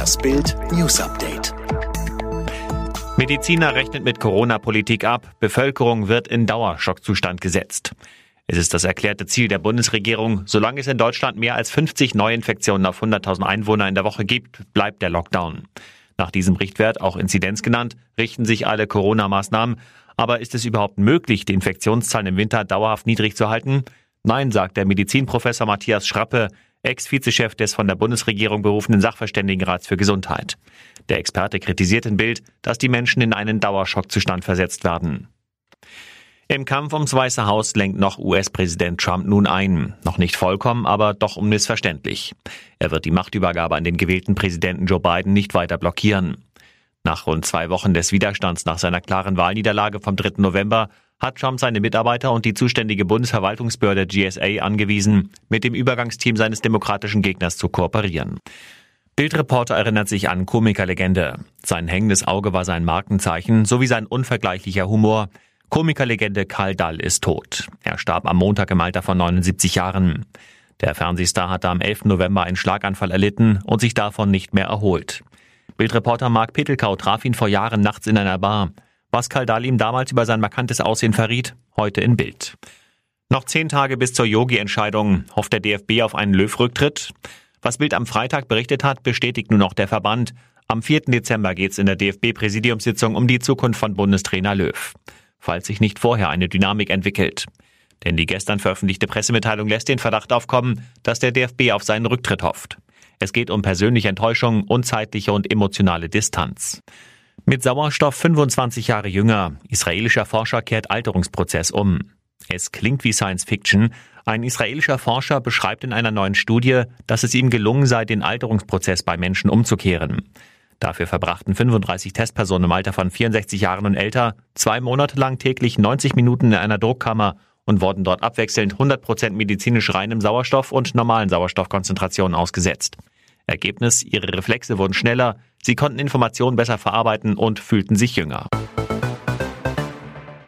Das Bild News Update. Mediziner rechnet mit Corona-Politik ab. Bevölkerung wird in Dauerschockzustand gesetzt. Es ist das erklärte Ziel der Bundesregierung. Solange es in Deutschland mehr als 50 Neuinfektionen auf 100.000 Einwohner in der Woche gibt, bleibt der Lockdown. Nach diesem Richtwert, auch Inzidenz genannt, richten sich alle Corona-Maßnahmen. Aber ist es überhaupt möglich, die Infektionszahlen im Winter dauerhaft niedrig zu halten? Nein, sagt der Medizinprofessor Matthias Schrappe, Ex-Vizechef des von der Bundesregierung berufenen Sachverständigenrats für Gesundheit. Der Experte kritisiert in Bild, dass die Menschen in einen Dauerschockzustand versetzt werden. Im Kampf ums Weiße Haus lenkt noch US-Präsident Trump nun ein. Noch nicht vollkommen, aber doch unmissverständlich. Er wird die Machtübergabe an den gewählten Präsidenten Joe Biden nicht weiter blockieren. Nach rund zwei Wochen des Widerstands nach seiner klaren Wahlniederlage vom 3. November hat Trump seine Mitarbeiter und die zuständige Bundesverwaltungsbehörde GSA angewiesen, mit dem Übergangsteam seines demokratischen Gegners zu kooperieren. Bildreporter erinnert sich an Komikerlegende. Sein hängendes Auge war sein Markenzeichen sowie sein unvergleichlicher Humor. Komikerlegende Karl Dall ist tot. Er starb am Montag im Alter von 79 Jahren. Der Fernsehstar hatte am 11. November einen Schlaganfall erlitten und sich davon nicht mehr erholt. Bildreporter Mark Petelkau traf ihn vor Jahren nachts in einer Bar. Was Kaldal ihm damals über sein markantes Aussehen verriet, heute in Bild. Noch zehn Tage bis zur Yogi-Entscheidung hofft der DFB auf einen Löw-Rücktritt. Was Bild am Freitag berichtet hat, bestätigt nur noch der Verband. Am 4. Dezember geht es in der DFB-Präsidiumssitzung um die Zukunft von Bundestrainer Löw. Falls sich nicht vorher eine Dynamik entwickelt. Denn die gestern veröffentlichte Pressemitteilung lässt den Verdacht aufkommen, dass der DFB auf seinen Rücktritt hofft. Es geht um persönliche Enttäuschung, unzeitliche und emotionale Distanz. Mit Sauerstoff 25 Jahre jünger. Israelischer Forscher kehrt Alterungsprozess um. Es klingt wie Science Fiction. Ein israelischer Forscher beschreibt in einer neuen Studie, dass es ihm gelungen sei, den Alterungsprozess bei Menschen umzukehren. Dafür verbrachten 35 Testpersonen im Alter von 64 Jahren und älter zwei Monate lang täglich 90 Minuten in einer Druckkammer und wurden dort abwechselnd 100 Prozent medizinisch reinem Sauerstoff und normalen Sauerstoffkonzentrationen ausgesetzt. Ergebnis, ihre Reflexe wurden schneller, sie konnten Informationen besser verarbeiten und fühlten sich jünger.